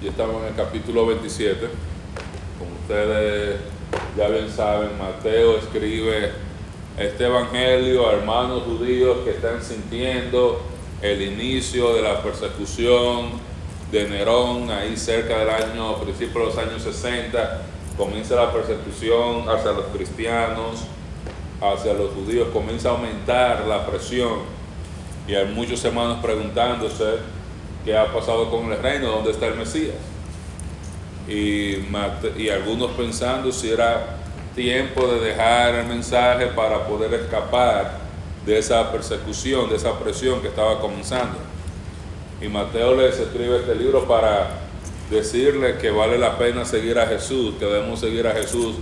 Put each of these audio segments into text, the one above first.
Ya estamos en el capítulo 27. Como ustedes ya bien saben, Mateo escribe este evangelio a hermanos judíos que están sintiendo el inicio de la persecución de Nerón, ahí cerca del año, a principios de los años 60, comienza la persecución hacia los cristianos, hacia los judíos, comienza a aumentar la presión y hay muchos hermanos preguntándose qué ha pasado con el reino, dónde está el Mesías. Y, y algunos pensando si era tiempo de dejar el mensaje para poder escapar de esa persecución, de esa presión que estaba comenzando. Y Mateo les escribe este libro para decirle que vale la pena seguir a Jesús, que debemos seguir a Jesús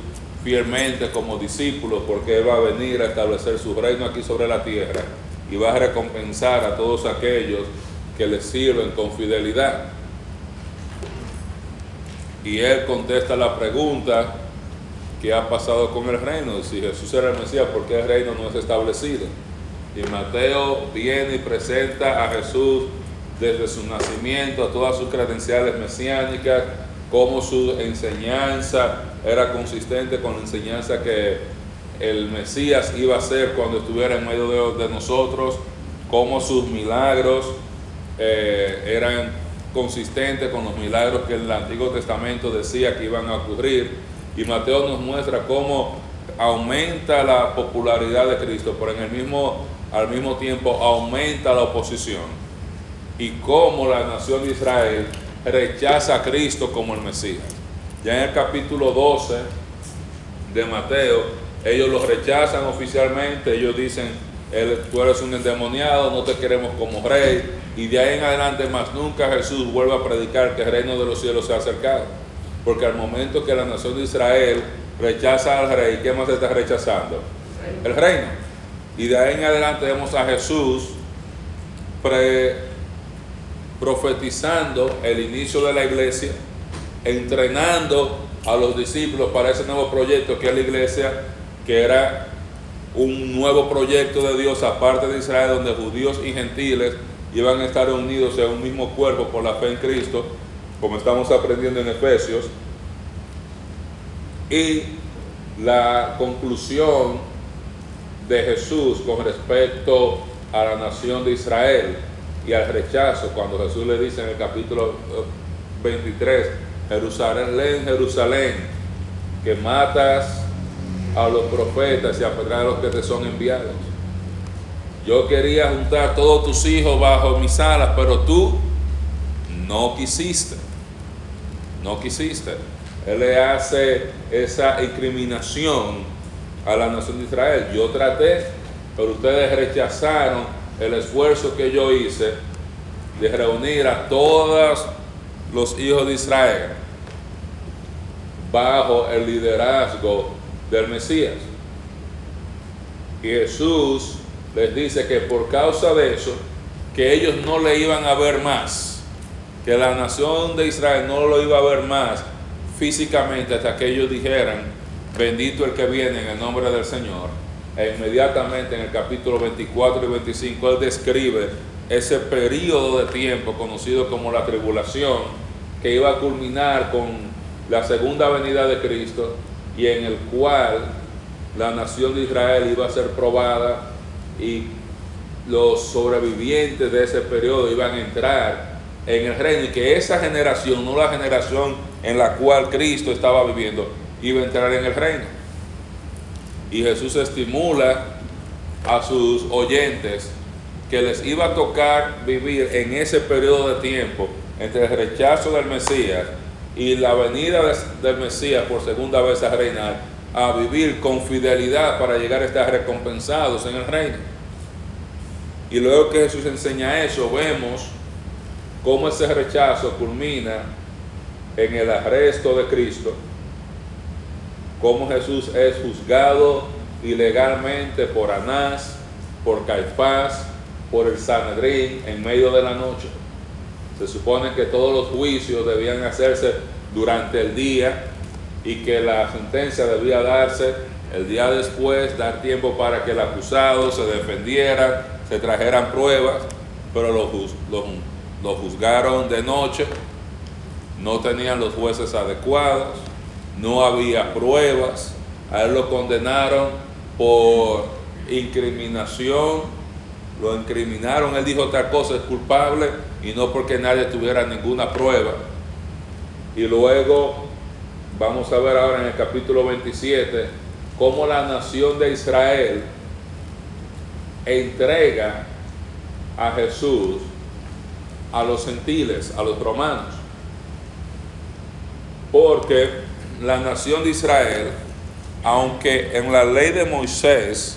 fielmente como discípulos, porque Él va a venir a establecer su reino aquí sobre la tierra y va a recompensar a todos aquellos que le sirven con fidelidad. Y Él contesta la pregunta, ¿qué ha pasado con el reino? Si Jesús era el Mesías, ¿por qué el reino no es establecido? Y Mateo viene y presenta a Jesús desde su nacimiento, a todas sus credenciales mesiánicas, cómo su enseñanza era consistente con la enseñanza que el Mesías iba a ser cuando estuviera en medio de, nosotros, cómo sus milagros eh, eran consistentes con los milagros que el Antiguo Testamento decía que iban a ocurrir. Y Mateo nos muestra cómo aumenta la popularidad de Cristo, pero en el mismo, al mismo tiempo aumenta la oposición. Y cómo la nación de Israel rechaza a Cristo como el Mesías. Ya en el capítulo 12 de Mateo, ellos lo rechazan oficialmente, ellos dicen, tú eres un endemoniado, no te queremos como rey, y de ahí en adelante más nunca Jesús vuelve a predicar que el reino de los cielos se ha acercado. Porque al momento que la nación de Israel rechaza al rey, ¿qué más está rechazando? El reino. Y de ahí en adelante vemos a Jesús profetizando el inicio de la iglesia, entrenando a los discípulos para ese nuevo proyecto que es la iglesia, que era un nuevo proyecto de Dios aparte de Israel, donde judíos y gentiles iban a estar unidos en un mismo cuerpo por la fe en Cristo, como estamos aprendiendo en Efesios. Y la conclusión de Jesús con respecto a la nación de Israel y al rechazo, cuando Jesús le dice en el capítulo 23, Jerusalén, Jerusalén, que matas a los profetas y a a los que te son enviados. Yo quería juntar todos tus hijos bajo mis alas, pero tú no quisiste. No quisiste. Él le hace esa incriminación a la nación de Israel. Yo traté, pero ustedes rechazaron el esfuerzo que yo hice de reunir a todos los hijos de Israel bajo el liderazgo del Mesías. Y Jesús les dice que por causa de eso, que ellos no le iban a ver más, que la nación de Israel no lo iba a ver más físicamente hasta que ellos dijeran, bendito el que viene en el nombre del Señor. E inmediatamente en el capítulo 24 y 25 él describe ese periodo de tiempo conocido como la tribulación que iba a culminar con la segunda venida de Cristo y en el cual la nación de Israel iba a ser probada y los sobrevivientes de ese periodo iban a entrar en el reino y que esa generación, no la generación en la cual Cristo estaba viviendo, iba a entrar en el reino. Y Jesús estimula a sus oyentes que les iba a tocar vivir en ese periodo de tiempo entre el rechazo del Mesías y la venida del Mesías por segunda vez a reinar, a vivir con fidelidad para llegar a estar recompensados en el reino. Y luego que Jesús enseña eso, vemos cómo ese rechazo culmina en el arresto de Cristo, cómo Jesús es juzgado ilegalmente por Anás, por Caifás, por el Sanedrín en medio de la noche. Se supone que todos los juicios debían hacerse durante el día y que la sentencia debía darse el día después, dar tiempo para que el acusado se defendiera, se trajeran pruebas, pero lo, juzgaron de noche no tenían los jueces adecuados, no había pruebas, a él lo condenaron por incriminación, lo incriminaron, él dijo tal cosa es culpable y no porque nadie tuviera ninguna prueba. Y luego vamos a ver ahora en el capítulo 27 cómo la nación de Israel entrega a Jesús a los gentiles, a los romanos. Porque la nación de Israel, aunque en la ley de Moisés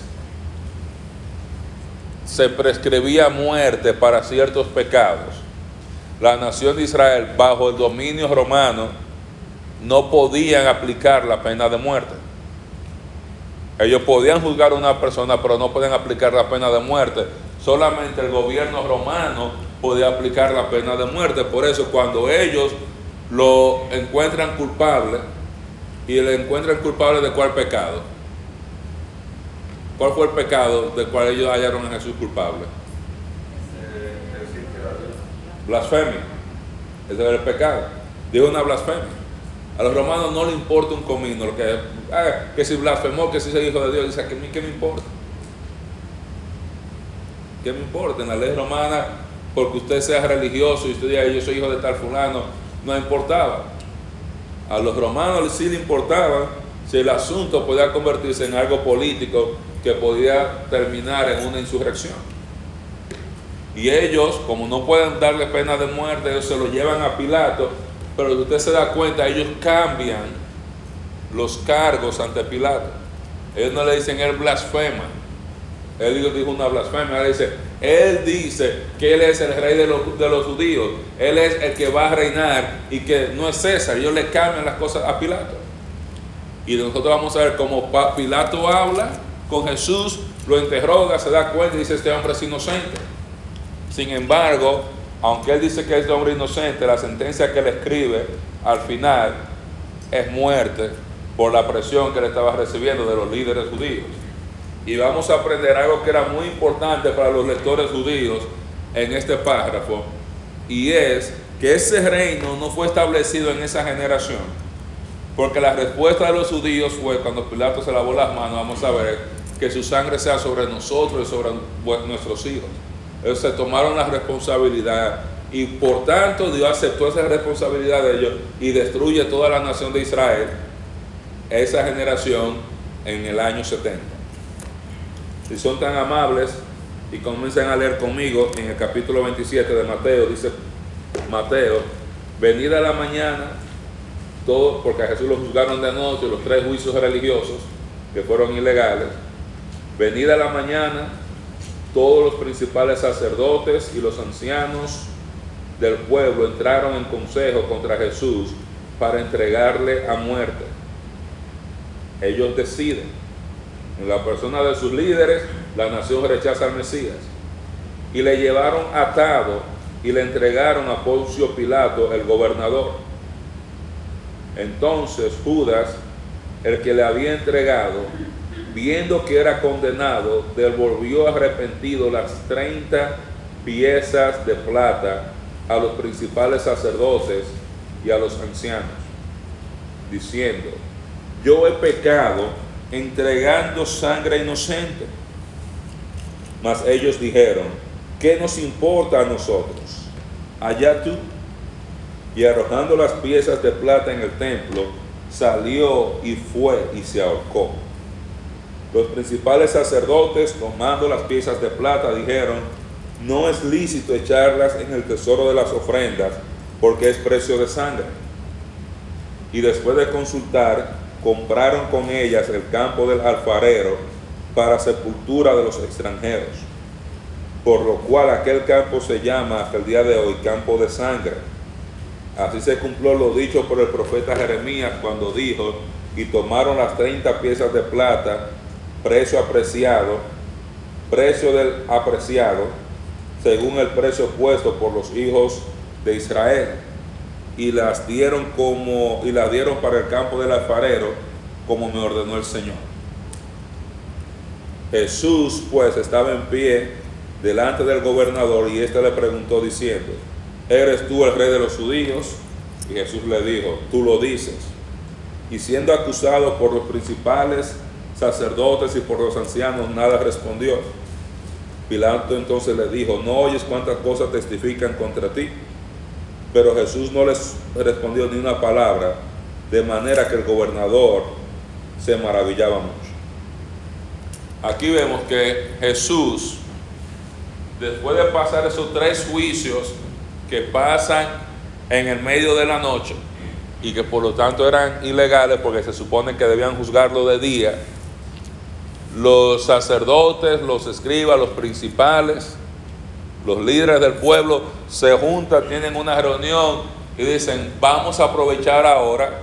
se prescribía muerte para ciertos pecados, la nación de Israel bajo el dominio romano no podían aplicar la pena de muerte. Ellos podían juzgar a una persona, pero no pueden aplicar la pena de muerte. Solamente el gobierno romano podía aplicar la pena de muerte. Por eso cuando ellos lo encuentran culpable y le encuentran culpable de cuál pecado. ¿Cuál fue el pecado del cual ellos hallaron a Jesús culpable? Blasfemia. Ese era el pecado. Dijo una blasfemia. A los romanos no le importa un comino, lo que, ah, que si blasfemó, que si se hijo de Dios, dice, ¿qué, ¿qué me importa? ¿Qué me importa? En la ley romana, porque usted sea religioso y usted diga, yo soy hijo de tal fulano, no importaba. A los romanos sí le importaba si el asunto podía convertirse en algo político que podía terminar en una insurrección. Y ellos, como no pueden darle pena de muerte, ellos se lo llevan a Pilato pero usted se da cuenta, ellos cambian los cargos ante Pilato. Ellos no le dicen él blasfema. Él dijo una blasfemia. Él dice, él dice que él es el rey de los, de los judíos. Él es el que va a reinar y que no es César. Ellos le cambian las cosas a Pilato. Y nosotros vamos a ver cómo Pilato habla con Jesús, lo interroga, se da cuenta y dice, este hombre es inocente. Sin embargo, aunque él dice que es de hombre inocente, la sentencia que él escribe al final es muerte por la presión que él estaba recibiendo de los líderes judíos. Y vamos a aprender algo que era muy importante para los lectores judíos en este párrafo, y es que ese reino no fue establecido en esa generación, porque la respuesta de los judíos fue cuando Pilato se lavó las manos, vamos a ver, que su sangre sea sobre nosotros y sobre nuestros hijos. Ellos se tomaron la responsabilidad y por tanto Dios aceptó esa responsabilidad de ellos y destruye toda la nación de Israel, esa generación, en el año 70. Si son tan amables y comiencen a leer conmigo en el capítulo 27 de Mateo, dice Mateo, venida a la mañana, todo, porque a Jesús lo juzgaron de noche, los tres juicios religiosos que fueron ilegales, venida a la mañana, todos los principales sacerdotes y los ancianos del pueblo entraron en consejo contra Jesús para entregarle a muerte. Ellos deciden. En la persona de sus líderes, la nación rechaza al Mesías. Y le llevaron atado y le entregaron a Poncio Pilato, el gobernador. Entonces Judas, el que le había entregado, viendo que era condenado, devolvió arrepentido las 30 piezas de plata a los principales sacerdotes y a los ancianos, diciendo, yo he pecado entregando sangre inocente. Mas ellos dijeron, ¿qué nos importa a nosotros? Allá tú. Y arrojando las piezas de plata en el templo, salió y fue y se ahorcó. Los principales sacerdotes, tomando las piezas de plata, dijeron, no es lícito echarlas en el tesoro de las ofrendas, porque es precio de sangre. Y después de consultar, compraron con ellas el campo del alfarero para sepultura de los extranjeros, por lo cual aquel campo se llama hasta el día de hoy campo de sangre. Así se cumplió lo dicho por el profeta Jeremías cuando dijo, y tomaron las 30 piezas de plata precio apreciado, precio del apreciado, según el precio puesto por los hijos de Israel, y las dieron como y las dieron para el campo del alfarero, como me ordenó el Señor. Jesús pues estaba en pie delante del gobernador y éste le preguntó diciendo, ¿eres tú el rey de los judíos? Y Jesús le dijo, tú lo dices. Y siendo acusado por los principales sacerdotes y por los ancianos, nada respondió. Pilato entonces le dijo, no oyes cuántas cosas testifican contra ti. Pero Jesús no les respondió ni una palabra, de manera que el gobernador se maravillaba mucho. Aquí vemos que Jesús, después de pasar esos tres juicios que pasan en el medio de la noche y que por lo tanto eran ilegales porque se supone que debían juzgarlo de día, los sacerdotes, los escribas, los principales, los líderes del pueblo se juntan, tienen una reunión y dicen, vamos a aprovechar ahora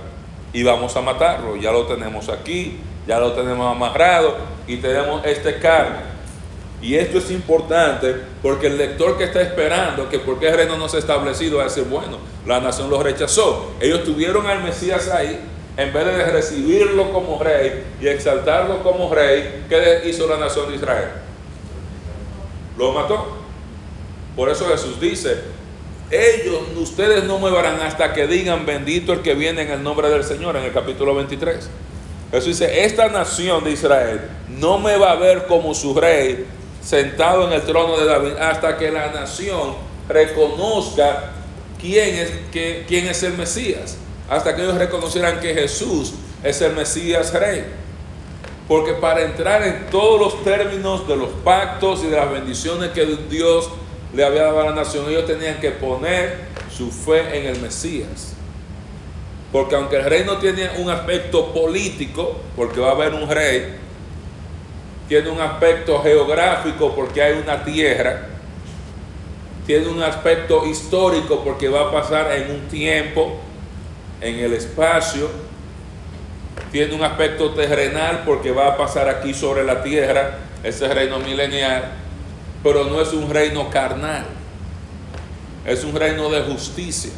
y vamos a matarlo. Ya lo tenemos aquí, ya lo tenemos amarrado y tenemos este cargo. Y esto es importante porque el lector que está esperando que por qué el reino no se ha establecido va a decir, bueno, la nación lo rechazó. Ellos tuvieron al Mesías ahí, en vez de recibirlo como rey y exaltarlo como rey, ¿qué hizo la nación de Israel? Lo mató. Por eso Jesús dice, ellos, ustedes no verán hasta que digan bendito el que viene en el nombre del Señor en el capítulo 23. Jesús dice, esta nación de Israel no me va a ver como su rey sentado en el trono de David hasta que la nación reconozca quién es el Mesías. Hasta que ellos reconocieran que Jesús es el Mesías rey. Porque para entrar en todos los términos de los pactos y de las bendiciones que Dios le había dado a la nación, ellos tenían que poner su fe en el Mesías. Porque aunque el rey no tiene un aspecto político, porque va a haber un rey, tiene un aspecto geográfico porque hay una tierra, tiene un aspecto histórico porque va a pasar en un tiempo, en el espacio, tiene un aspecto terrenal porque va a pasar aquí sobre la tierra, ese reino milenial, pero no es un reino carnal, es un reino de justicia.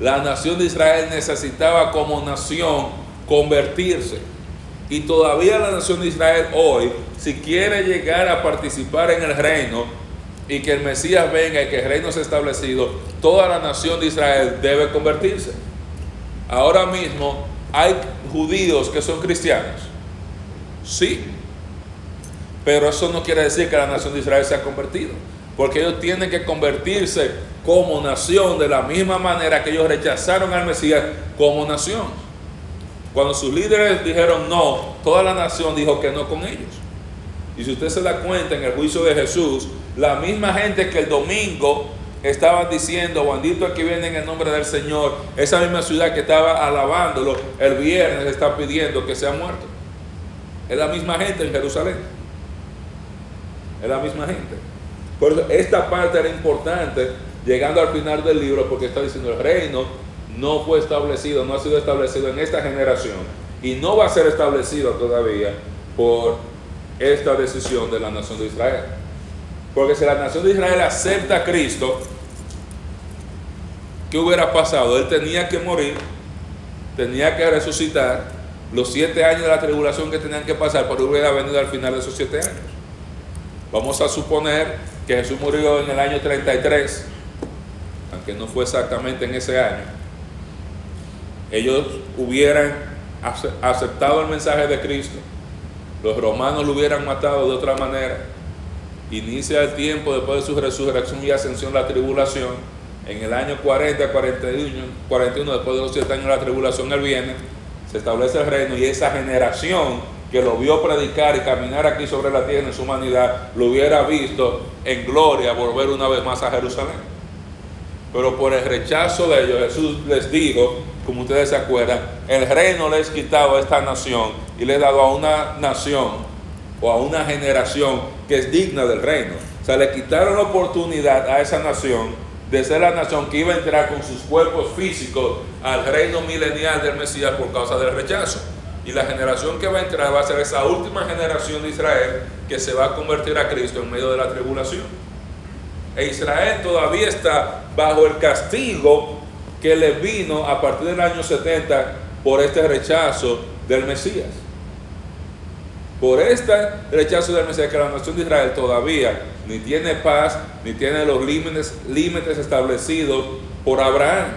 La nación de Israel necesitaba como nación convertirse y todavía la nación de Israel hoy, si quiere llegar a participar en el reino y que el Mesías venga y que el reino sea establecido, toda la nación de Israel debe convertirse. Ahora mismo hay judíos que son cristianos. Sí. Pero eso no quiere decir que la nación de Israel se ha convertido. Porque ellos tienen que convertirse como nación de la misma manera que ellos rechazaron al Mesías como nación. Cuando sus líderes dijeron no, toda la nación dijo que no con ellos. Y si usted se da cuenta en el juicio de Jesús, la misma gente que el domingo estaban diciendo, bendito el que viene en el nombre del Señor, esa misma ciudad que estaba alabándolo, el viernes está pidiendo que sea muerto. Es la misma gente en Jerusalén. Es la misma gente. Por eso esta parte era importante, llegando al final del libro, porque está diciendo el reino no fue establecido, no ha sido establecido en esta generación y no va a ser establecido todavía por esta decisión de la nación de Israel. Porque si la nación de Israel acepta a Cristo, ¿qué hubiera pasado? Él tenía que morir, tenía que resucitar los siete años de la tribulación que tenían que pasar, pero hubiera venido al final de esos siete años. Vamos a suponer que Jesús murió en el año 33, aunque no fue exactamente en ese año ellos hubieran aceptado el mensaje de Cristo, los romanos lo hubieran matado de otra manera, inicia el tiempo después de su resurrección y ascensión la tribulación, en el año 40, 41, 41 después de los 7 años de la tribulación, él viene, se establece el reino y esa generación que lo vio predicar y caminar aquí sobre la tierra en su humanidad, lo hubiera visto en gloria volver una vez más a Jerusalén. Pero por el rechazo de ellos, Jesús les dijo, como ustedes se acuerdan, el reino les quitado a esta nación y le he dado a una nación o a una generación que es digna del reino. O sea, le quitaron la oportunidad a esa nación de ser la nación que iba a entrar con sus cuerpos físicos al reino milenial del Mesías por causa del rechazo. Y la generación que va a entrar va a ser esa última generación de Israel que se va a convertir a Cristo en medio de la tribulación. E Israel todavía está bajo el castigo que le vino a partir del año 70 por este rechazo del Mesías. Por este rechazo del Mesías que la nación de Israel todavía ni tiene paz, ni tiene los límites, establecidos por Abraham.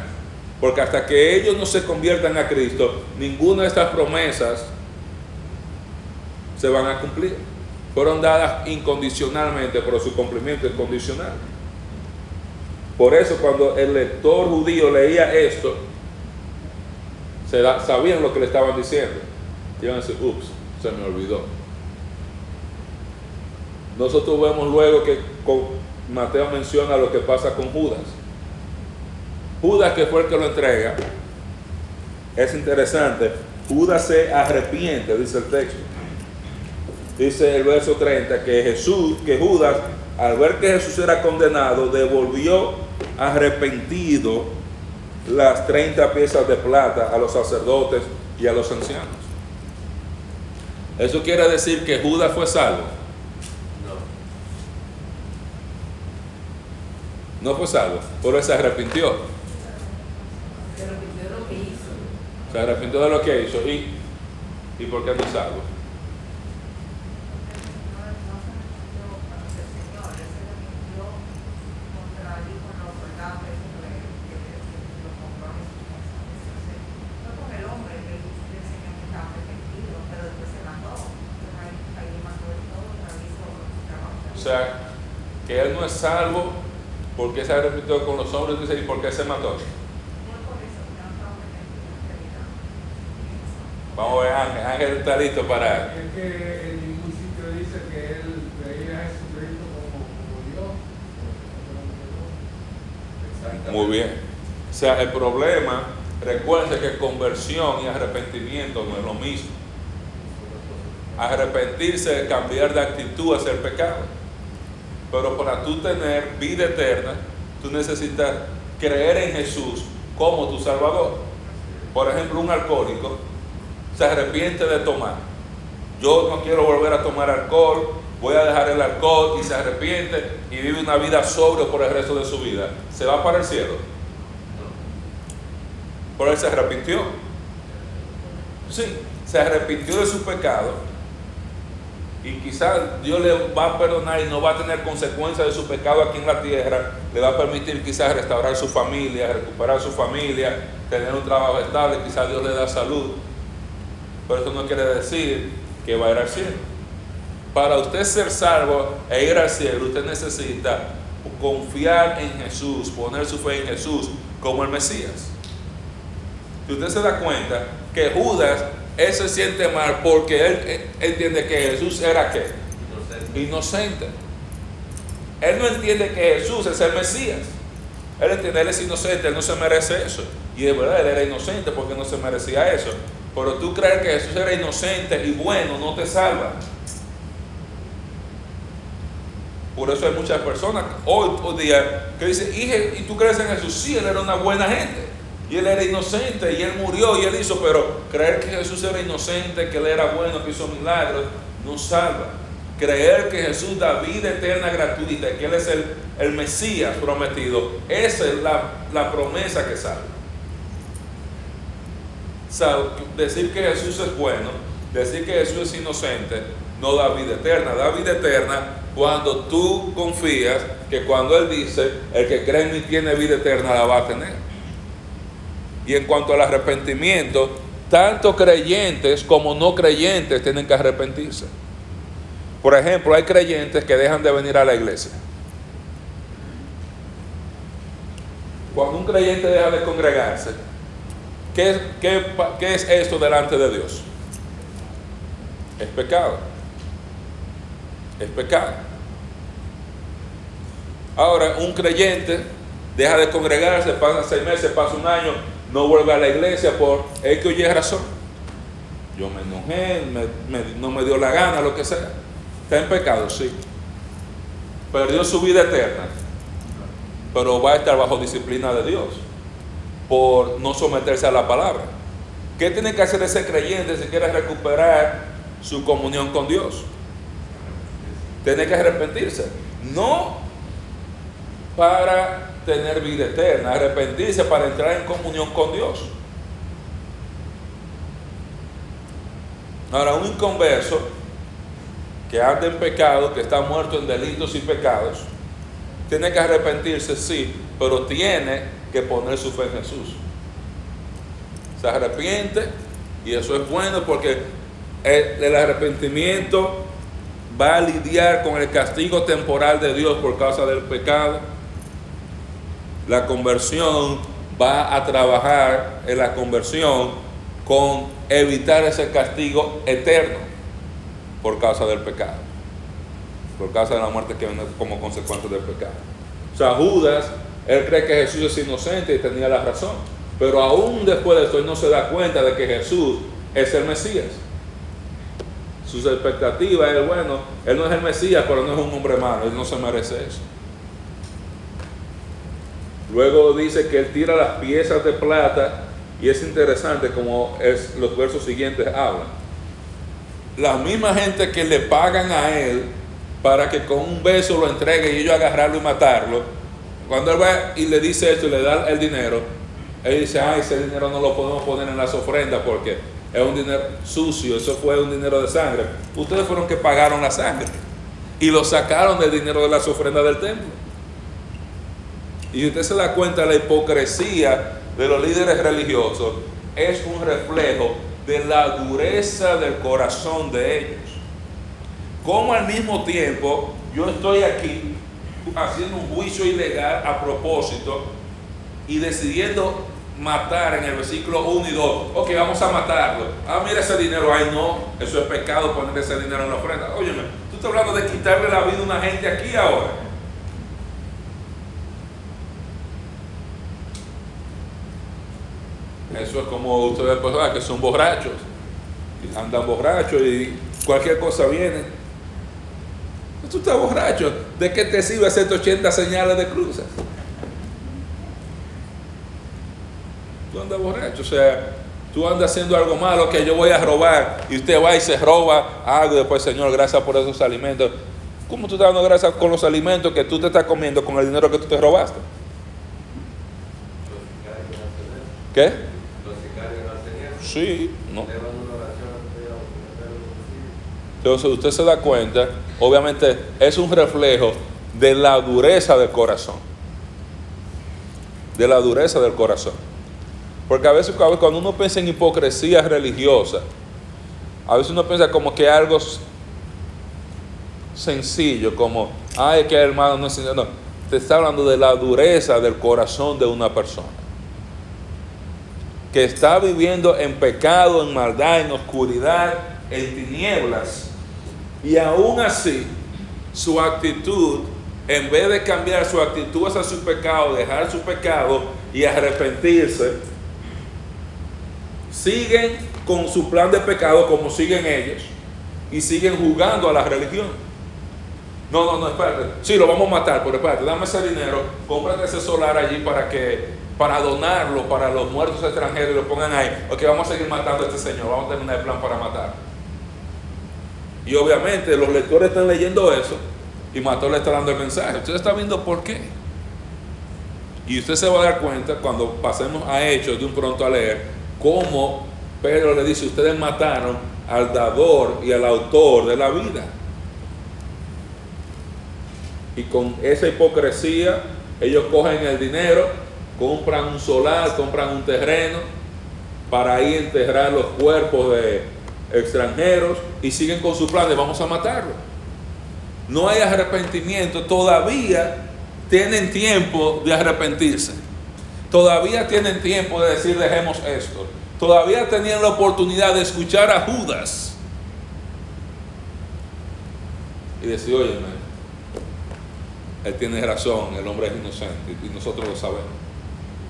Porque hasta que ellos no se conviertan a Cristo, ninguna de estas promesas se van a cumplir. Fueron dadas incondicionalmente, pero su cumplimiento es condicional. Por eso cuando el lector judío leía esto, sabían lo que le estaban diciendo. Iban a decir, ups, se me olvidó. Nosotros vemos luego que Mateo menciona lo que pasa con Judas. Judas, que fue el que lo entrega, es interesante. Judas se arrepiente, dice el texto. Dice el verso 30 que Jesús, que Judas, al ver que Jesús era condenado, devolvió arrepentido las 30 piezas de plata a los sacerdotes y a los ancianos. Eso quiere decir que Judas fue salvo. No. No fue salvo, pero se arrepintió. Se arrepintió de lo que hizo. ¿Y, ¿y por qué no es salvo? O sea, que él no es salvo porque se arrepintió con los hombres y porque se mató. Vamos a ver, Ángel, Ángel está listo para... Es que en ningún sitio dice que él veía a Jesucristo como, Dios. Muy bien. O sea, el problema, recuerden que conversión y arrepentimiento no es lo mismo. Arrepentirse es cambiar de actitud hacia el pecado. Pero para tú tener vida eterna, tú necesitas creer en Jesús como tu Salvador. Por ejemplo, un alcohólico se arrepiente de tomar. Yo no quiero volver a tomar alcohol, voy a dejar el alcohol y se arrepiente y vive una vida sobria por el resto de su vida. ¿Se va para el cielo? Por él se arrepintió. Sí, se arrepintió de su pecado y quizás Dios le va a perdonar y no va a tener consecuencias de su pecado aquí en la tierra, le va a permitir quizás restaurar su familia, recuperar su familia, tener un trabajo estable, quizás Dios le da salud, pero eso no quiere decir que va a ir al cielo. Para usted ser salvo e ir al cielo, usted necesita confiar en Jesús, poner su fe en Jesús como el Mesías. Si usted se da cuenta que Judas, él se siente mal porque él, entiende que Jesús era qué? Inocente. Inocente. Él no entiende que Jesús es el Mesías. Él entiende, él es inocente, él no se merece eso. Y de verdad, él era inocente porque no se merecía eso. Pero tú creer que Jesús era inocente y bueno no te salva. Por eso hay muchas personas hoy, hoy día que dicen, ¿y tú crees en Jesús? Sí, él era una buena gente. Y él era inocente y él murió y él hizo, pero creer que Jesús era inocente, que él era bueno, que hizo milagros, no salva. Creer que Jesús da vida eterna gratuita, que Él es el, el Mesías prometido, esa es la, la promesa que salva decir que Jesús es bueno, decir que Jesús es inocente, no da vida eterna. Da vida eterna cuando tú confías que cuando Él dice, el que cree en mí tiene vida eterna, la va a tener. Y en cuanto al arrepentimiento, tanto creyentes como no creyentes tienen que arrepentirse. Por ejemplo, hay creyentes que dejan de venir a la iglesia. Cuando un creyente deja de congregarse, ¿Qué, es esto delante de Dios? Es pecado. Es pecado. Ahora, un creyente deja de congregarse, pasa seis meses, pasa un año, no vuelve a la iglesia por el que oye razón. Yo me enojé, no me dio la gana, lo que sea. Está en pecado, sí. Perdió su vida eterna, pero va a estar bajo disciplina de Dios por no someterse a la palabra. ¿Qué tiene que hacer ese creyente si quiere recuperar su comunión con Dios? Tiene que arrepentirse. No para tener vida eterna, arrepentirse para entrar en comunión con Dios. Ahora, un inconverso que anda en pecado, que está muerto en delitos y pecados, tiene que arrepentirse, sí, pero tiene que poner su fe en Jesús. se arrepiente y eso es bueno porque el, el arrepentimiento va a lidiar con el castigo temporal de Dios por causa del pecado. La conversión va a trabajar en la conversión con evitar ese castigo eterno por causa del pecado, por causa de la muerte que viene como consecuencia del pecado. O sea, Judas, él cree que Jesús es inocente y tenía la razón, pero aún después de esto él no se da cuenta de que Jesús es el Mesías. Sus expectativas es, bueno, él no es el Mesías, pero no es un hombre malo, él no se merece eso. Luego dice que él tira las piezas de plata y es interesante como es, los versos siguientes hablan. La misma gente que le pagan a él para que con un beso lo entregue y ellos agarrarlo y matarlo, cuando él va y le dice esto y le da el dinero, él dice, ah, ese dinero no lo podemos poner en las ofrendas porque es un dinero sucio, eso fue un dinero de sangre. Ustedes fueron que pagaron la sangre y lo sacaron del dinero de las ofrendas del templo. Y usted se da cuenta, la hipocresía de los líderes religiosos es un reflejo de la dureza del corazón de ellos. Como al mismo tiempo yo estoy aquí haciendo un juicio ilegal a propósito y decidiendo matar en el versículo 1 y 2. Ok, vamos a matarlo. Ah, mira ese dinero. Ay, no, eso es pecado poner ese dinero en la ofrenda. Óyeme, tú estás hablando de quitarle la vida a una gente aquí ahora. Eso es como ustedes pues, que son borrachos. Y andan borrachos y cualquier cosa viene. Tú estás borracho. ¿De qué te sirve hacer 80 señales de cruces? Tú andas borracho. O sea, tú andas haciendo algo malo que yo voy a robar y usted va y se roba algo después, Señor, gracias por esos alimentos. ¿Cómo tú estás dando gracias con los alimentos que tú te estás comiendo con el dinero que tú te robaste? ¿Qué? Sí, no. Entonces usted se da cuenta, obviamente es un reflejo de la dureza del corazón. De la dureza del corazón. Porque a veces cuando uno piensa en hipocresía religiosa, a veces uno piensa como que algo sencillo, como, ay, que hermano no es No, te está hablando de la dureza del corazón de una persona que está viviendo en pecado, en maldad, en oscuridad, en tinieblas. Y aún así, su actitud, en vez de cambiar su actitud hacia su pecado, dejar su pecado y arrepentirse, siguen con su plan de pecado como siguen ellos y siguen jugando a la religión. No, no, no, espérate. Sí, lo vamos a matar, pero espérate, dame ese dinero, cómprate ese solar allí para que para donarlo para los muertos extranjeros y lo pongan ahí. Ok, vamos a seguir matando a este señor, vamos a terminar el plan para matar. Y obviamente los lectores están leyendo eso y Mató le está dando el mensaje. Usted está viendo por qué. Y usted se va a dar cuenta cuando pasemos a Hechos de un pronto a leer cómo Pedro le dice, ustedes mataron al dador y al autor de la vida. Y con esa hipocresía ellos cogen el dinero compran un solar, compran un terreno para ahí enterrar los cuerpos de extranjeros y siguen con su plan de vamos a matarlo. No hay arrepentimiento, todavía tienen tiempo de arrepentirse. Todavía tienen tiempo de decir dejemos esto. Todavía tenían la oportunidad de escuchar a Judas y decir, oye, él tiene razón, el hombre es inocente y nosotros lo sabemos.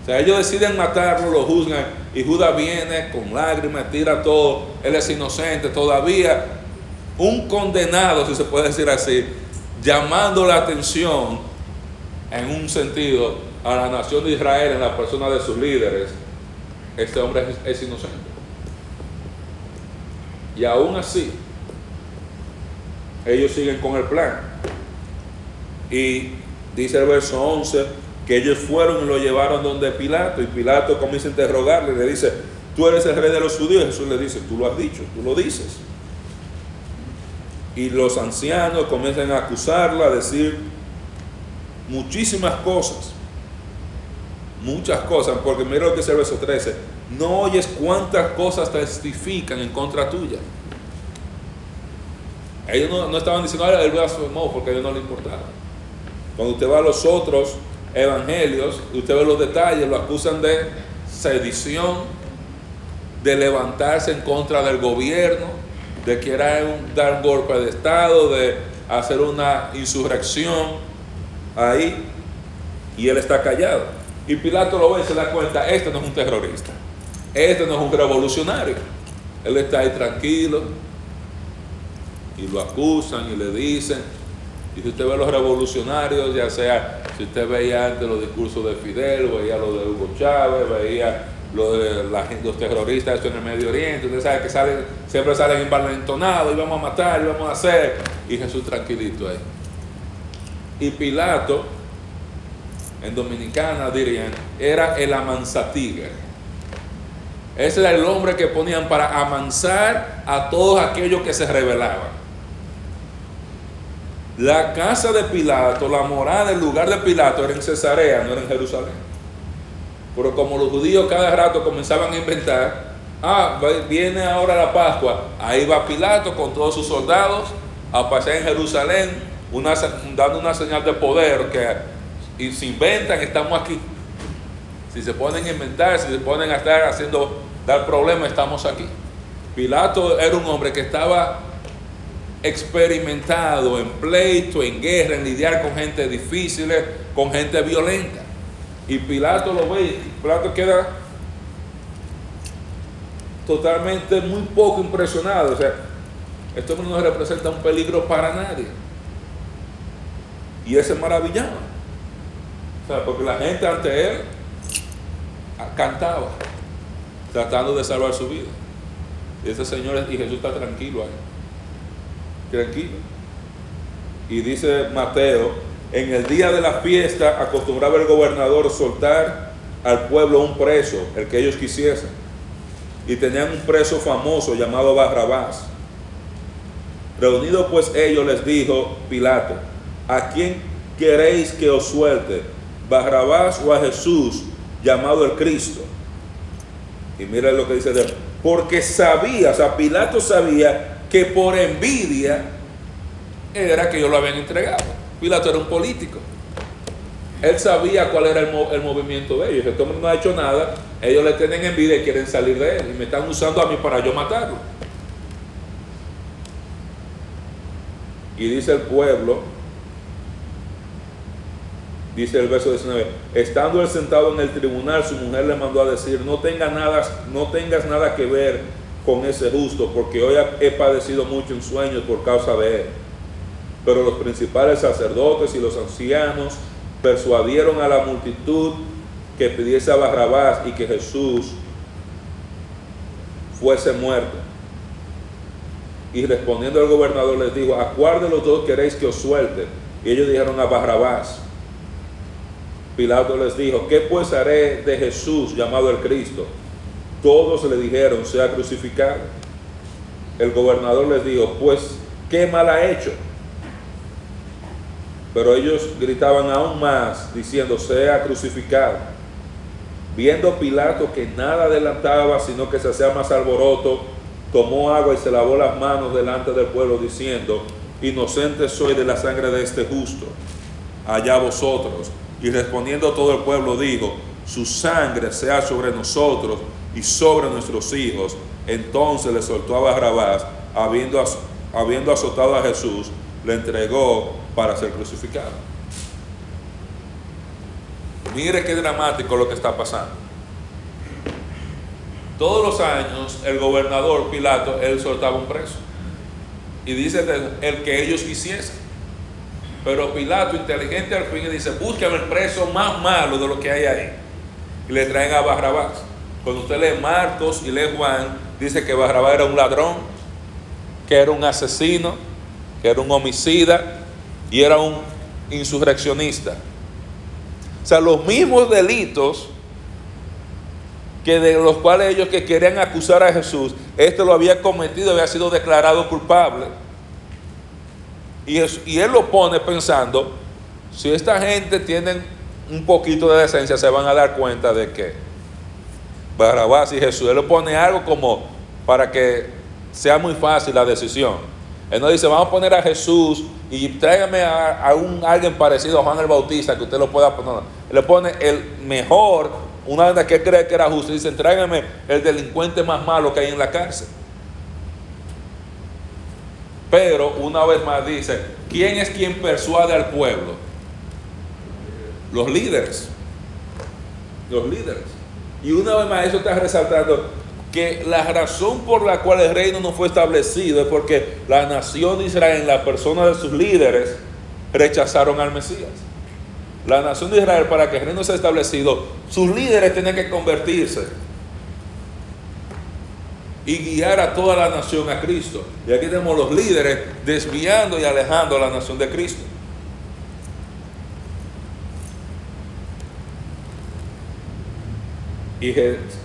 O sea, ellos deciden matarlo, lo juzgan y Judas viene con lágrimas, tira todo, él es inocente, todavía un condenado, si se puede decir así, llamando la atención en un sentido a la nación de Israel en la persona de sus líderes, este hombre es, es inocente. Y aún así, ellos siguen con el plan. Y dice el verso 11, que ellos fueron y lo llevaron donde Pilato y Pilato comienza a interrogarle, le dice, tú eres el rey de los judíos. Jesús le dice, tú lo has dicho, tú lo dices. Y los ancianos comienzan a acusarla, a decir muchísimas cosas, muchas cosas, porque mira lo que dice el verso 13, no oyes cuántas cosas testifican en contra tuya. Ellos no, estaban diciendo, el blasfemó porque a ellos no le importaba. Cuando usted va a los otros evangelios, usted ve los detalles, lo acusan de sedición, de levantarse en contra del gobierno, de querer dar un golpe de Estado, de hacer una insurrección ahí, y él está callado. Y Pilato lo ve y se da cuenta, este no es un terrorista, este no es un revolucionario. Él está ahí tranquilo, y lo acusan y le dicen, y si usted ve los revolucionarios, ya sea, si usted veía antes los discursos de Fidel, veía lo de Hugo Chávez, veía lo de los terroristas en el Medio Oriente, usted sabe que salen, siempre salen envalentonados, y vamos a matar, y vamos a hacer, y Jesús tranquilito ahí. Y Pilato, en Dominicana dirían, era el amansatigre. Ese era el hombre que ponían para amansar a todos aquellos que se rebelaban. La casa de Pilato, la morada, el lugar de Pilato era en Cesarea, no era en Jerusalén. Pero como los judíos cada rato comenzaban a inventar, ah, viene ahora la Pascua, ahí va Pilato con todos sus soldados a pasar en Jerusalén, dando una señal de poder que y se inventan, estamos aquí. Si se ponen a inventar, si se ponen a estar haciendo, dar problemas, estamos aquí. Pilato era un hombre que estaba experimentado en pleito, en guerra, en lidiar con gente difícil, con gente violenta. Y Pilato lo ve, y Pilato queda totalmente muy poco impresionado. O sea, esto no representa un peligro para nadie. Y ese maravillaba. O sea, porque la gente ante él cantaba, tratando de salvar su vida. Y ese señor y Jesús está tranquilo ahí tranquilo. Y dice Mateo, en el día de la fiesta acostumbraba el gobernador soltar al pueblo un preso, el que ellos quisiesen. Y tenían un preso famoso llamado Barrabás. Reunidos pues ellos les dijo Pilato, ¿a quién queréis que os suelte? ¿Barrabás o a Jesús llamado el Cristo? Y mira lo que dice Porque sabía, o sea, Pilato sabía que por envidia era que ellos lo habían entregado. Pilato era un político. Él sabía cuál era el, movimiento de ellos. Este no ha hecho nada. Ellos le tienen envidia y quieren salir de él. Y me están usando a mí para yo matarlo. Y dice el pueblo, dice el verso 19, estando él sentado en el tribunal, su mujer le mandó a decir, no, tenga nada, no tengas nada que ver con ese justo, porque hoy he padecido mucho en sueños por causa de él. Pero los principales sacerdotes y los ancianos persuadieron a la multitud que pidiese a Barrabás y que Jesús fuese muerto. Y respondiendo el gobernador les dijo, ¿a cuál de los dos queréis que os suelte? Y ellos dijeron a Barrabás. Pilato les dijo, ¿qué pues haré de Jesús llamado el Cristo? Todos le dijeron, sea crucificado. El gobernador les dijo, pues, ¿qué mal ha hecho? Pero ellos gritaban aún más, diciendo, sea crucificado. Viendo Pilato que nada adelantaba, sino que se hacía más alboroto, tomó agua y se lavó las manos delante del pueblo, diciendo, inocente soy de la sangre de este justo, allá vosotros. Y respondiendo todo el pueblo dijo, su sangre sea sobre nosotros y sobre nuestros hijos. Entonces le soltó a Barrabás, habiendo, habiendo azotado a Jesús, le entregó para ser crucificado. Mire qué dramático lo que está pasando. Todos los años el gobernador Pilato, él soltaba un preso. Y dice el que ellos quisiesen. Pero Pilato, inteligente al fin, dice, búscame el preso más malo de lo que hay ahí. Y le traen a Barrabás. Cuando usted lee Marcos y lee Juan, dice que Barrabás era un ladrón, que era un asesino, que era un homicida y era un insurreccionista. O sea, los mismos delitos que de los cuales ellos que querían acusar a Jesús, este lo había cometido, había sido declarado culpable. Y, y él lo pone pensando, si esta gente tiene un poquito de decencia se van a dar cuenta de que Barrabás y Jesús, él le pone algo como para que sea muy fácil la decisión. Él no dice, vamos a poner a Jesús y tráigame a, un, alguien parecido a Juan el Bautista que usted lo pueda poner. Él le pone el mejor, una vez que cree que era justo. Dice, tráigame el delincuente más malo que hay en la cárcel. Pero una vez más dice, ¿quién es quien persuade al pueblo? Los líderes. Los líderes. Y una vez más eso está resaltando que la razón por la cual el reino no fue establecido es porque la nación de Israel, en la persona de sus líderes, rechazaron al Mesías. La nación de Israel, para que el reino sea establecido, sus líderes tenían que convertirse y guiar a toda la nación a Cristo. Y aquí tenemos los líderes desviando y alejando a la nación de Cristo.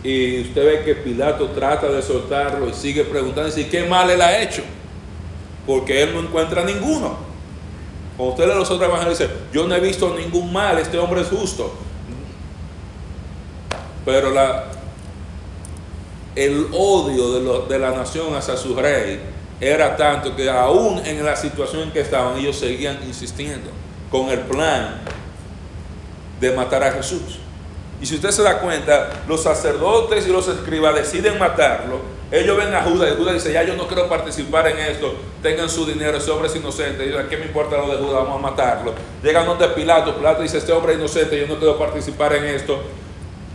Y, usted ve que Pilato trata de soltarlo y sigue preguntando, ¿y qué mal él ha hecho? Porque él no encuentra ninguno. Cuando usted lee los otros evangelios, dice, yo no he visto ningún mal, este hombre es justo. Pero el odio de la nación hacia su rey era tanto que aún en la situación en que estaban, ellos seguían insistiendo con el plan de matar a Jesús. Y si usted se da cuenta, los sacerdotes y los escribas deciden matarlo. Ellos ven a Judas y Judas dice, ya yo no quiero participar en esto, tengan su dinero, ese hombre es inocente. Y ¿qué me importa lo de Judas? Vamos a matarlo. Llegan donde Pilato, Pilato dice, este hombre es inocente, yo no quiero participar en esto.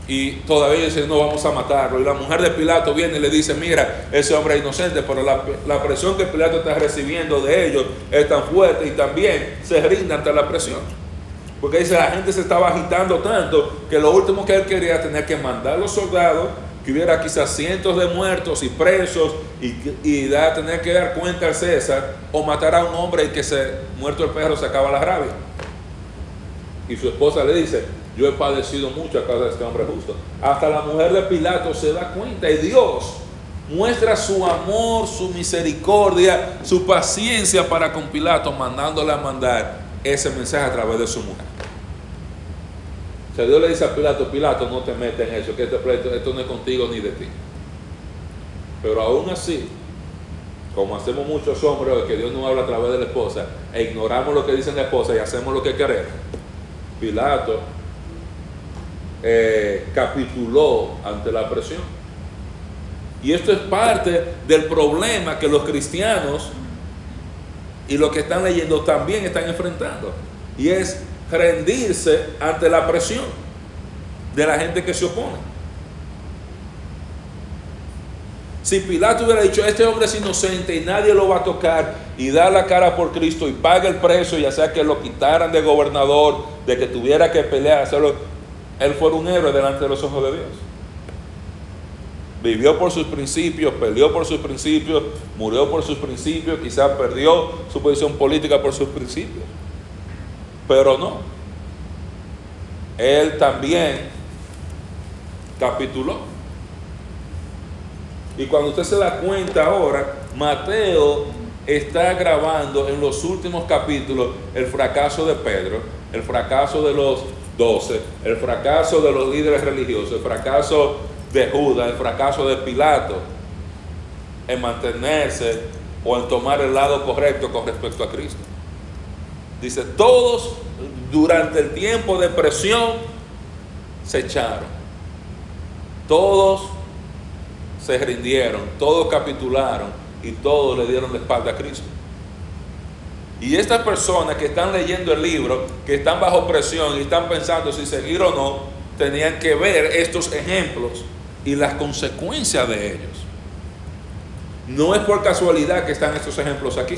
Y todavía dicen, no, vamos a matarlo. Y la mujer de Pilato viene y le dice, mira, ese hombre es inocente, pero la, la presión que Pilato está recibiendo de ellos es tan fuerte y también se rinde ante la presión. Porque dice, la gente se estaba agitando tanto que lo último que él quería tener que mandar a los soldados, que hubiera quizás cientos de muertos y presos, y, y tener que dar cuenta al César, o matar a un hombre y que se, muerto el perro se acaba la rabia. Y su esposa le dice, yo he padecido mucho a causa de este hombre justo. Hasta la mujer de Pilato se da cuenta y Dios muestra su amor, su misericordia, su paciencia para con Pilato, mandándole a mandar ese mensaje a través de su mujer. O sea, Dios le dice a Pilato, Pilato, no te metas en eso, que este esto no es contigo ni de ti. Pero aún así, como hacemos muchos hombres que Dios no habla a través de la esposa, e ignoramos lo que dice la esposa y hacemos lo que queremos, Pilato eh, capituló ante la presión. Y esto es parte del problema que los cristianos y los que están leyendo también están enfrentando. Y es rendirse ante la presión de la gente que se opone. Si Pilato hubiera dicho, este hombre es inocente y nadie lo va a tocar y da la cara por Cristo y paga el precio, ya sea que lo quitaran de gobernador, de que tuviera que pelear, hacerlo, él fue un héroe delante de los ojos de Dios vivió por sus principios, peleó por sus principios, murió por sus principios, quizás perdió su posición política por sus principios. Pero no. Él también capituló. Y cuando usted se da cuenta ahora, Mateo está grabando en los últimos capítulos el fracaso de Pedro, el fracaso de los doce, el fracaso de los líderes religiosos, el fracaso de Judas, el fracaso de Pilato en mantenerse o en tomar el lado correcto con respecto a Cristo. Dice, todos durante el tiempo de presión se echaron. Todos se rindieron, todos capitularon y todos le dieron la espalda a Cristo. Y estas personas que están leyendo el libro, que están bajo presión y están pensando si seguir o no, tenían que ver estos ejemplos y las consecuencias de ellos. No es por casualidad que están estos ejemplos aquí.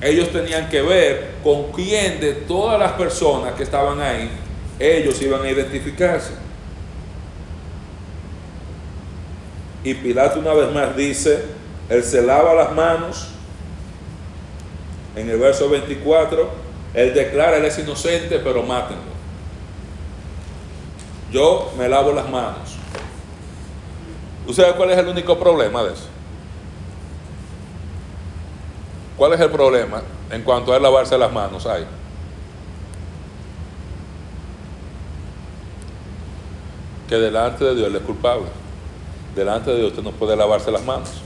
Ellos tenían que ver con quién de todas las personas que estaban ahí, ellos iban a identificarse. Y Pilato una vez más dice, él se lava las manos. En el verso 24, él declara, él es inocente, pero mátenlo. Yo me lavo las manos. ¿Usted sabe cuál es el único problema de eso? ¿Cuál es el problema en cuanto a lavarse las manos? Hay. que delante de Dios él es culpable. Delante de Dios usted no puede lavarse las manos.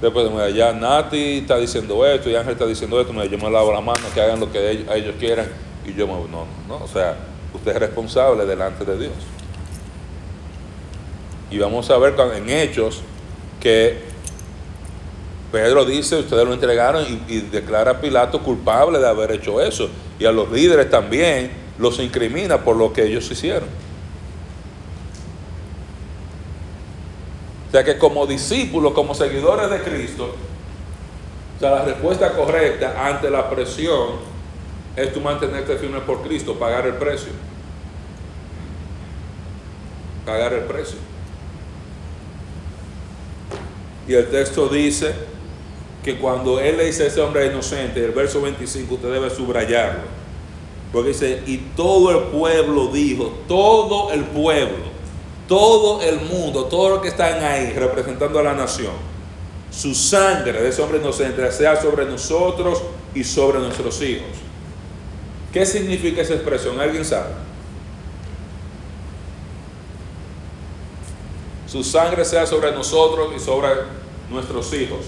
Después, mira, ya Nati está diciendo esto y Ángel está diciendo esto, mira, yo me lavo las manos, que hagan lo que ellos, quieran y yo me... No, no, no, o sea, usted es responsable delante de Dios. Y vamos a ver en Hechos que Pedro dice, ustedes lo entregaron y, declara a Pilato culpable de haber hecho eso. Y a los líderes también los incrimina por lo que ellos hicieron. O sea que como discípulos, como seguidores de Cristo, o sea, la respuesta correcta ante la presión es tu mantenerte firme por Cristo, pagar el precio. Pagar el precio. Y el texto dice que cuando él le dice a ese hombre inocente, el verso 25, usted debe subrayarlo. Porque dice, y todo el pueblo dijo, todo el pueblo, todo el mundo, todos los que están ahí representando a la nación, su sangre de ese hombre inocente sea sobre nosotros y sobre nuestros hijos. ¿Qué significa esa expresión? ¿Alguien sabe? Su sangre sea sobre nosotros y sobre nuestros hijos.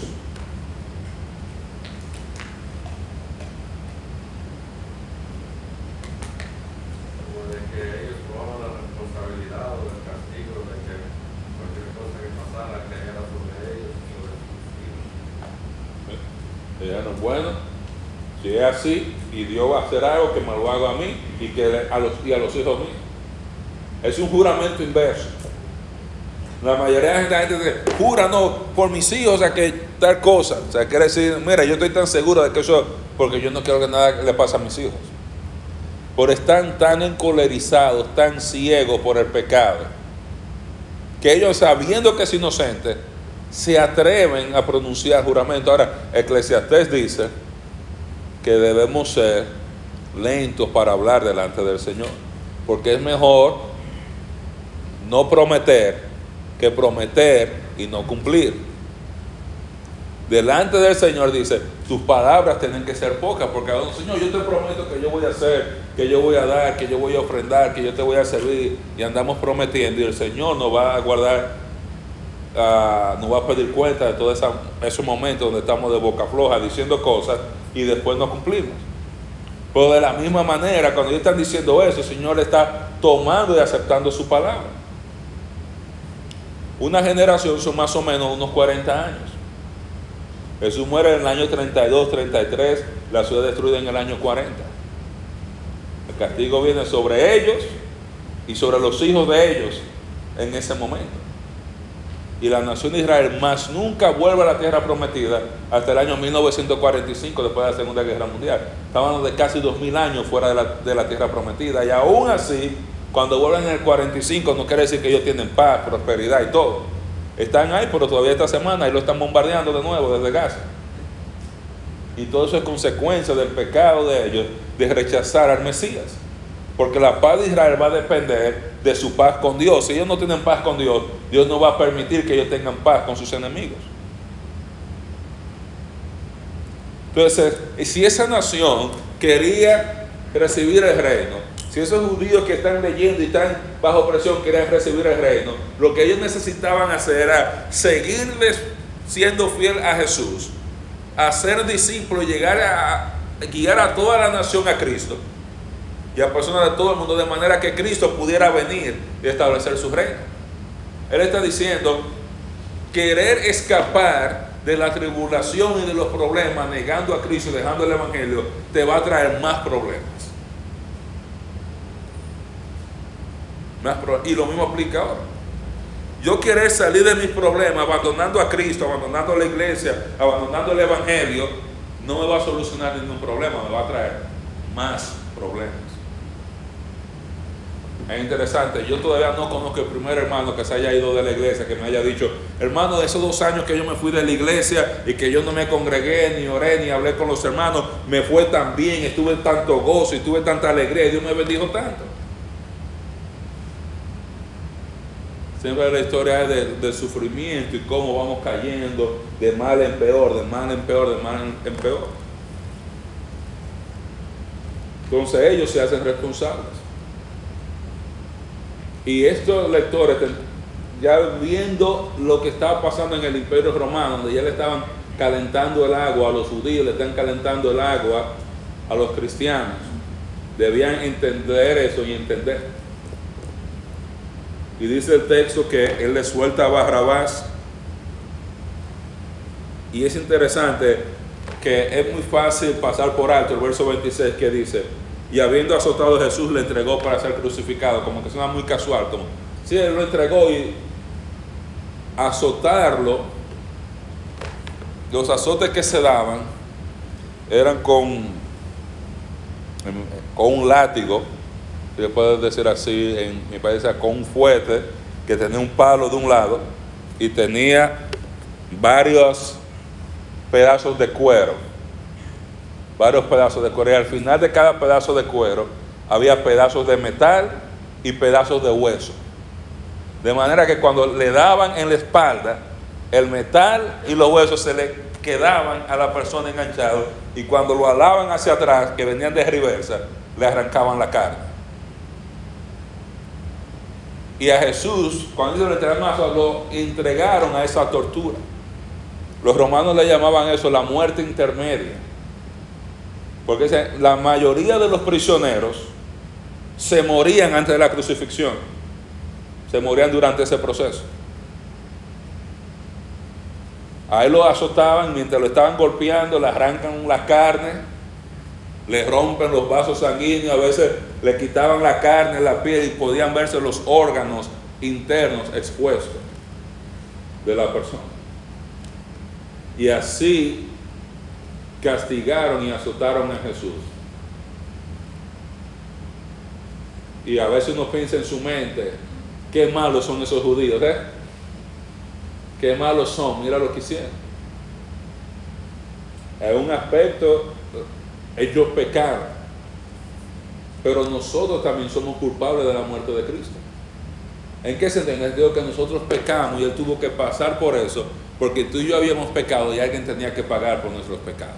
Así y Dios va a hacer algo que me lo haga a mí y, que a los, y a los hijos míos. Es un juramento inverso. La mayoría de la gente dice, jura no, por mis hijos, o que tal cosa. O sea, quiere decir, mira, yo estoy tan seguro de que eso, porque yo no quiero que nada le pase a mis hijos. Por están tan encolerizados, tan ciegos por el pecado, que ellos sabiendo que es inocente, se atreven a pronunciar juramento. Ahora, Eclesiastés dice que debemos ser lentos para hablar delante del Señor, porque es mejor no prometer que prometer y no cumplir. Delante del Señor dice, tus palabras tienen que ser pocas, porque Señor, yo te prometo que yo voy a hacer, que yo voy a dar, que yo voy a ofrendar, que yo te voy a servir, y andamos prometiendo, y el Señor nos va a guardar uh, nos va a pedir cuenta de todos esos momentos donde estamos de boca floja diciendo cosas y después no cumplimos. Pero de la misma manera, cuando ellos están diciendo eso, el Señor está tomando y aceptando su palabra. Una generación son más o menos unos 40 años. Jesús muere en el año 32, 33, la ciudad destruida en el año 40. El castigo viene sobre ellos y sobre los hijos de ellos en ese momento y la nación de Israel más nunca vuelve a la tierra prometida hasta el año 1945, después de la Segunda Guerra Mundial. Estaban de casi 2000 años fuera de la, de la tierra prometida. Y aún así, cuando vuelven en el 45, no quiere decir que ellos tienen paz, prosperidad y todo. Están ahí, pero todavía esta semana y lo están bombardeando de nuevo desde Gaza. Y todo eso es consecuencia del pecado de ellos de rechazar al Mesías. Porque la paz de Israel va a depender de su paz con Dios. Si ellos no tienen paz con Dios, Dios no va a permitir que ellos tengan paz con sus enemigos. Entonces, si esa nación quería recibir el reino, si esos judíos que están leyendo y están bajo presión querían recibir el reino, lo que ellos necesitaban hacer era seguirles siendo fiel a Jesús, hacer discípulos y llegar a guiar a toda la nación a Cristo y a personas de todo el mundo, de manera que Cristo pudiera venir y establecer su reino. Él está diciendo, querer escapar de la tribulación y de los problemas, negando a Cristo y dejando el Evangelio, te va a traer más problemas. y lo mismo aplica ahora. Yo querer salir de mis problemas abandonando a Cristo, abandonando la iglesia, abandonando el Evangelio, no me va a solucionar ningún problema, me va a traer más problemas. Es interesante, yo todavía no conozco el primer hermano que se haya ido de la iglesia, que me haya dicho, hermano, de esos dos años que yo me fui de la iglesia y que yo no me congregué, ni oré, ni hablé con los hermanos, me fue tan bien, estuve en tanto gozo y tuve tanta alegría y Dios me bendijo tanto. Siempre la historia es del sufrimiento y cómo vamos cayendo de mal en peor, de mal en peor, de mal en peor. Entonces ellos se hacen responsables. Y estos lectores, ya viendo lo que estaba pasando en el imperio romano, donde ya le estaban calentando el agua a los judíos, le están calentando el agua a los cristianos, debían entender eso y entender. Y dice el texto que él le suelta a Barrabás. Y es interesante que es muy fácil pasar por alto el verso 26 que dice, y habiendo azotado a Jesús le entregó para ser crucificado, como que suena muy casual, como si él lo entregó y azotarlo, los azotes que se daban eran con, con un látigo, si le puedo decir así, en mi país, con un fuete que tenía un palo de un lado y tenía varios pedazos de cuero, varios pedazos de cuero, y al final de cada pedazo de cuero había pedazos de metal y pedazos de hueso. De manera que cuando le daban en la espalda, el metal y los huesos se le quedaban a la persona enganchado y cuando lo alaban hacia atrás, que venían de reversa, le arrancaban la carne. Y a Jesús, cuando hizo el lo entregaron a esa tortura. Los romanos le llamaban eso la muerte intermedia. Porque la mayoría de los prisioneros se morían antes de la crucifixión. Se morían durante ese proceso. A él lo azotaban mientras lo estaban golpeando, le arrancan la carne, le rompen los vasos sanguíneos, a veces le quitaban la carne, la piel y podían verse los órganos internos expuestos de la persona. Y así castigaron y azotaron a Jesús. Y a veces uno piensa en su mente, qué malos son esos judíos, ¿eh? Qué malos son, mira lo que hicieron. En un aspecto, ellos pecaron, pero nosotros también somos culpables de la muerte de Cristo. ¿En qué sentido? En el que nosotros pecamos y Él tuvo que pasar por eso, porque tú y yo habíamos pecado y alguien tenía que pagar por nuestros pecados.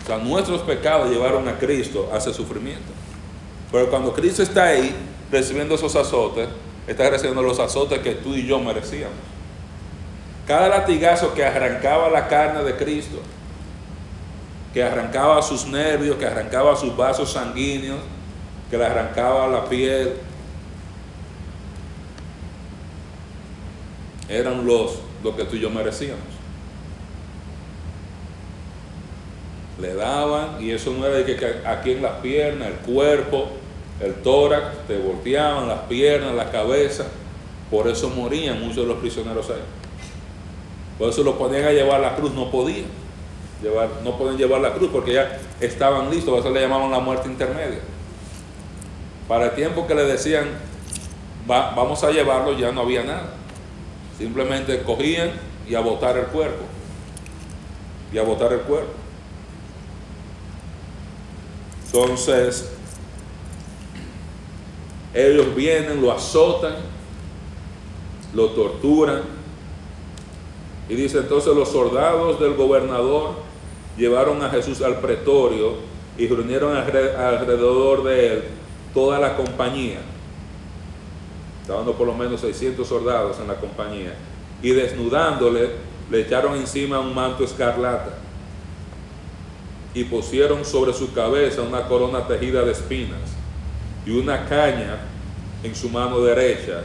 O nuestros pecados llevaron a Cristo a ese sufrimiento. Pero cuando Cristo está ahí recibiendo esos azotes, está recibiendo los azotes que tú y yo merecíamos. Cada latigazo que arrancaba la carne de Cristo, que arrancaba sus nervios, que arrancaba sus vasos sanguíneos, que le arrancaba la piel, eran los, lo que tú y yo merecíamos. Le daban, y eso no era de que aquí en las piernas, el cuerpo, el tórax, te volteaban las piernas, la cabeza. Por eso morían muchos de los prisioneros ahí. Por eso los ponían a llevar la cruz, no podían. Llevar, no pueden llevar la cruz porque ya estaban listos, por eso le llamaban la muerte intermedia. Para el tiempo que le decían, vamos a llevarlo, ya no había nada. Simplemente cogían y a botar el cuerpo. Y a botar el cuerpo. Entonces, ellos vienen, lo azotan, lo torturan. Y dice entonces los soldados del gobernador llevaron a Jesús al pretorio y reunieron alrededor de él toda la compañía. Estaban por lo menos 600 soldados en la compañía. Y desnudándole, le echaron encima un manto escarlata y pusieron sobre su cabeza una corona tejida de espinas y una caña en su mano derecha,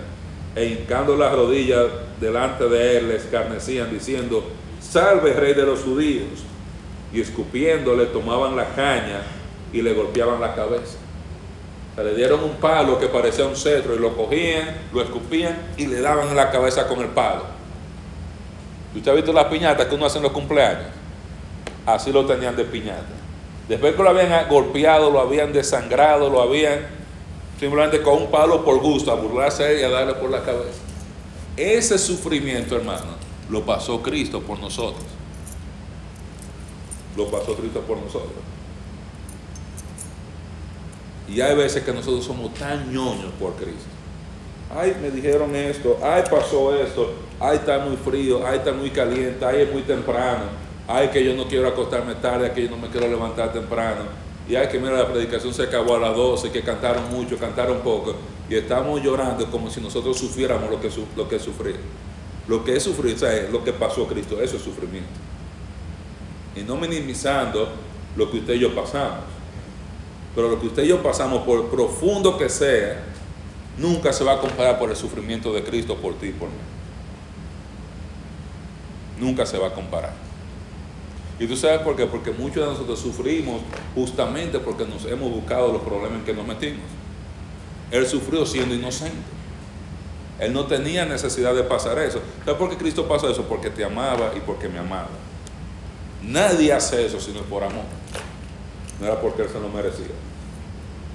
e hincando las rodillas delante de él, le escarnecían diciendo, salve rey de los judíos, y escupiéndole tomaban la caña y le golpeaban la cabeza. le dieron un palo que parecía un cetro y lo cogían, lo escupían y le daban en la cabeza con el palo. ¿Usted ha visto las piñatas que uno hace en los cumpleaños? Así lo tenían de piñata. Después que lo habían golpeado, lo habían desangrado, lo habían simplemente con un palo por gusto, a burlarse y a darle por la cabeza. Ese sufrimiento, hermano, lo pasó Cristo por nosotros. Lo pasó Cristo por nosotros. Y hay veces que nosotros somos tan ñoños por Cristo. Ay, me dijeron esto, ay, pasó esto, ay, está muy frío, ay, está muy caliente, ay, es muy temprano, ay, que yo no quiero acostarme tarde, que yo no me quiero levantar temprano. y hay que mira, la predicación se acabó a las 12, que cantaron mucho, cantaron poco, y estamos llorando como si nosotros sufriéramos lo que, lo que sufrí. Lo que es sufrir, o sea, es lo que pasó Cristo, eso es sufrimiento. Y no minimizando lo que usted y yo pasamos. Pero lo que usted y yo pasamos, por profundo que sea, nunca se va a comparar por el sufrimiento de Cristo por ti y por mí. Nunca se va a comparar. Y tú sabes por qué, porque muchos de nosotros sufrimos justamente porque nos hemos buscado los problemas en que nos metimos. Él sufrió siendo inocente. Él no tenía necesidad de pasar eso. ¿Sabes por qué Cristo pasó eso? Porque te amaba y porque me amaba. Nadie hace eso sino por amor. No era porque él se lo merecía.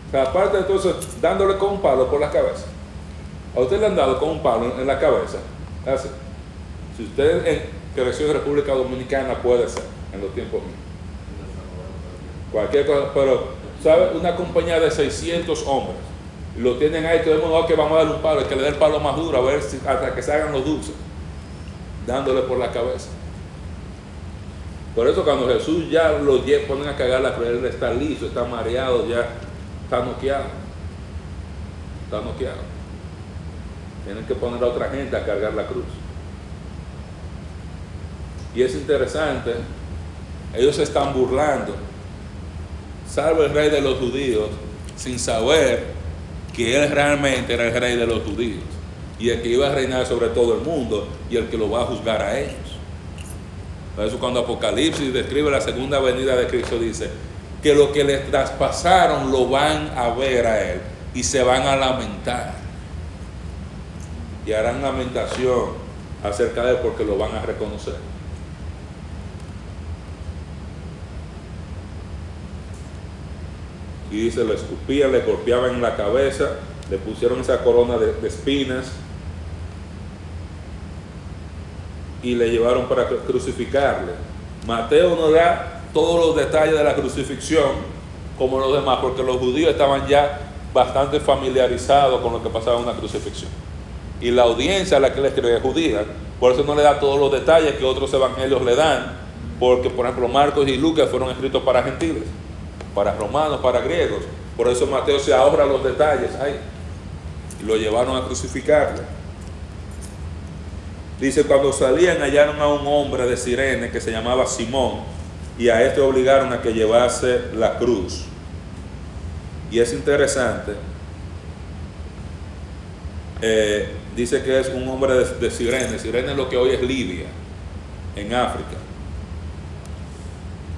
O sea, aparte entonces, dándole con un palo por la cabeza. A usted le han dado con un palo en la cabeza. Así. Si usted creció en República Dominicana, puede ser en los tiempos míos. Cualquier cosa, pero, ¿sabe? Una compañía de 600 hombres, lo tienen ahí, todo el mundo, que vamos a darle un palo, que le dé el palo más duro, a ver si, hasta que se hagan los dulces, dándole por la cabeza. Por eso cuando Jesús ya lo ponen a cagar la cruz, él está liso, está mareado, ya está noqueado. Está noqueado. Tienen que poner a otra gente a cargar la cruz. Y es interesante ellos se están burlando. Salvo el rey de los judíos, sin saber que él realmente era el rey de los judíos y el que iba a reinar sobre todo el mundo y el que lo va a juzgar a ellos. Por eso cuando Apocalipsis describe la segunda venida de Cristo dice que lo que les traspasaron lo van a ver a él y se van a lamentar. Y harán lamentación acerca de él porque lo van a reconocer. Y dice, lo escupían, le golpeaban en la cabeza, le pusieron esa corona de, espinas y le llevaron para crucificarle. Mateo no da todos los detalles de la crucifixión como los demás, porque los judíos estaban ya bastante familiarizados con lo que pasaba en una crucifixión. Y la audiencia a la que le escribe es judía, por eso no le da todos los detalles que otros evangelios le dan, porque por ejemplo Marcos y Lucas fueron escritos para gentiles para romanos, para griegos. Por eso Mateo se ahorra los detalles ahí. Y lo llevaron a crucificarle. Dice, cuando salían hallaron a un hombre de Sirene que se llamaba Simón y a este obligaron a que llevase la cruz. Y es interesante, eh, dice que es un hombre de, de Sirene. Sirene es lo que hoy es Libia, en África.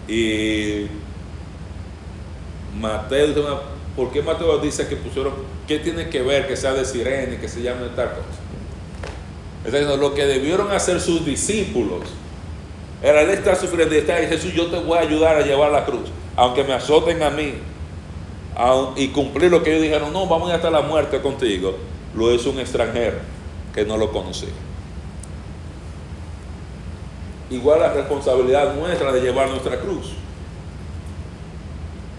Y Mateo, ¿por qué Mateo dice que pusieron, qué tiene que ver que sea de sirene, que se llame tal cosa? Entonces, lo que debieron hacer sus discípulos era él estar sufriendo y estar y Jesús, yo te voy a ayudar a llevar la cruz, aunque me azoten a mí, y cumplir lo que ellos dijeron, no, vamos a hasta la muerte contigo, lo hizo un extranjero que no lo conocía. Igual la responsabilidad nuestra de llevar nuestra cruz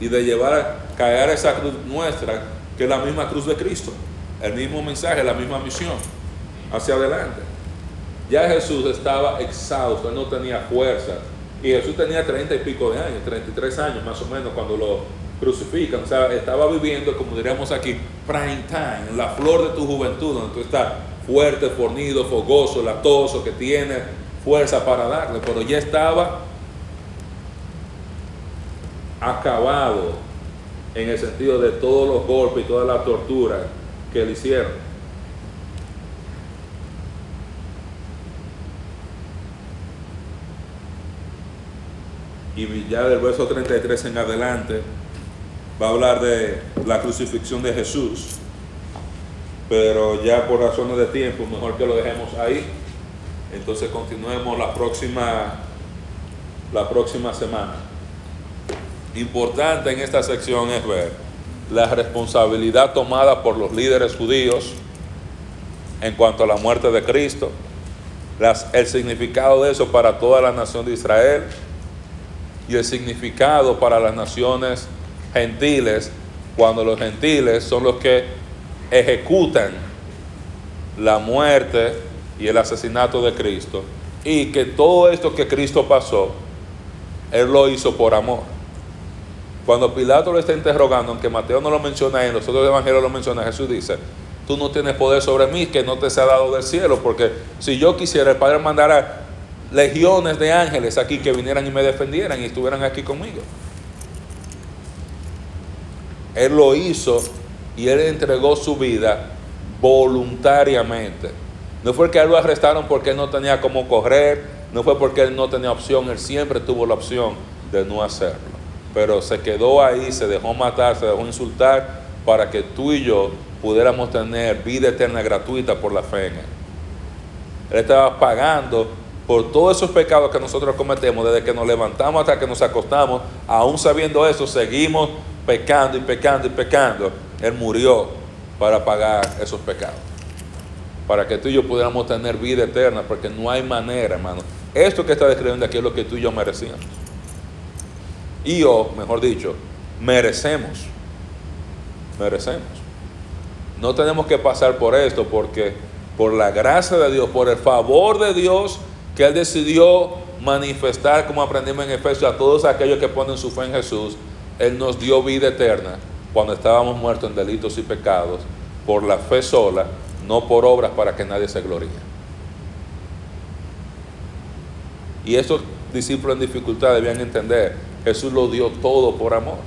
y de llevar a caer esa cruz nuestra, que es la misma cruz de Cristo, el mismo mensaje, la misma misión, hacia adelante. Ya Jesús estaba exhausto, no tenía fuerza. Y Jesús tenía treinta y pico de años, 33 años más o menos cuando lo crucifican. O sea, estaba viviendo, como diríamos aquí, prime time, la flor de tu juventud, donde tú estás fuerte, fornido, fogoso, latoso, que tiene fuerza para darle. Pero ya estaba acabado en el sentido de todos los golpes y toda la tortura que le hicieron. Y ya del verso 33 en adelante va a hablar de la crucifixión de Jesús, pero ya por razones de tiempo, mejor que lo dejemos ahí. Entonces continuemos la próxima, la próxima semana importante en esta sección es ver la responsabilidad tomada por los líderes judíos en cuanto a la muerte de Cristo, el significado de eso para toda la nación de Israel y el significado para las naciones gentiles, cuando los gentiles son los que ejecutan la muerte y el asesinato de Cristo, y que todo esto que Cristo pasó, Él lo hizo por amor. Cuando Pilato lo está interrogando, aunque Mateo no lo menciona y los otros evangelios lo menciona, Jesús dice, tú no tienes poder sobre mí que no te sea dado del cielo, porque si yo quisiera, el Padre mandara legiones de ángeles aquí que vinieran y me defendieran y estuvieran aquí conmigo. Él lo hizo y él entregó su vida voluntariamente. No fue que él lo arrestaron porque él no tenía cómo correr, no fue porque él no tenía opción, él siempre tuvo la opción de no hacerlo. Pero se quedó ahí, se dejó matar, se dejó insultar para que tú y yo pudiéramos tener vida eterna gratuita por la fe en él. Él estaba pagando por todos esos pecados que nosotros cometemos desde que nos levantamos hasta que nos acostamos, aún sabiendo eso, seguimos pecando y pecando y pecando. Él murió para pagar esos pecados. Para que tú y yo pudiéramos tener vida eterna, porque no hay manera, hermano. Esto que está describiendo aquí es lo que tú y yo merecíamos. Y yo, mejor dicho, merecemos. Merecemos. No tenemos que pasar por esto porque por la gracia de Dios, por el favor de Dios, que Él decidió manifestar, como aprendimos en Efesios, a todos aquellos que ponen su fe en Jesús, Él nos dio vida eterna cuando estábamos muertos en delitos y pecados, por la fe sola, no por obras para que nadie se gloríe. Y estos discípulos en dificultad debían entender, Jesús lo dio todo por amor.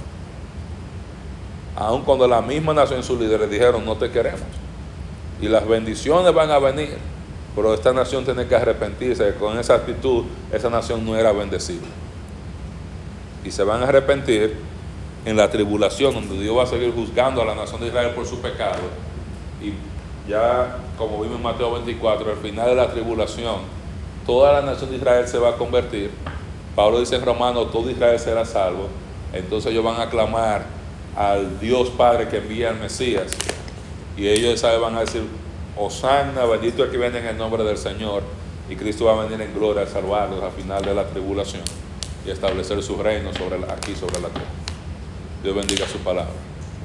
Aun cuando la misma nación, sus líderes dijeron, no te queremos. Y las bendiciones van a venir, pero esta nación tiene que arrepentirse. Con esa actitud, esa nación no era bendecida. Y se van a arrepentir en la tribulación, donde Dios va a seguir juzgando a la nación de Israel por su pecado. Y ya, como vimos en Mateo 24, al final de la tribulación, toda la nación de Israel se va a convertir. Pablo dice en Romano, todo Israel será salvo. Entonces ellos van a clamar al Dios Padre que envía al Mesías. Y ellos ¿sabe? van a decir, Osanna, bendito el que viene en el nombre del Señor. Y Cristo va a venir en gloria a salvarlos al final de la tribulación y establecer su reino sobre aquí sobre la tierra. Dios bendiga su palabra.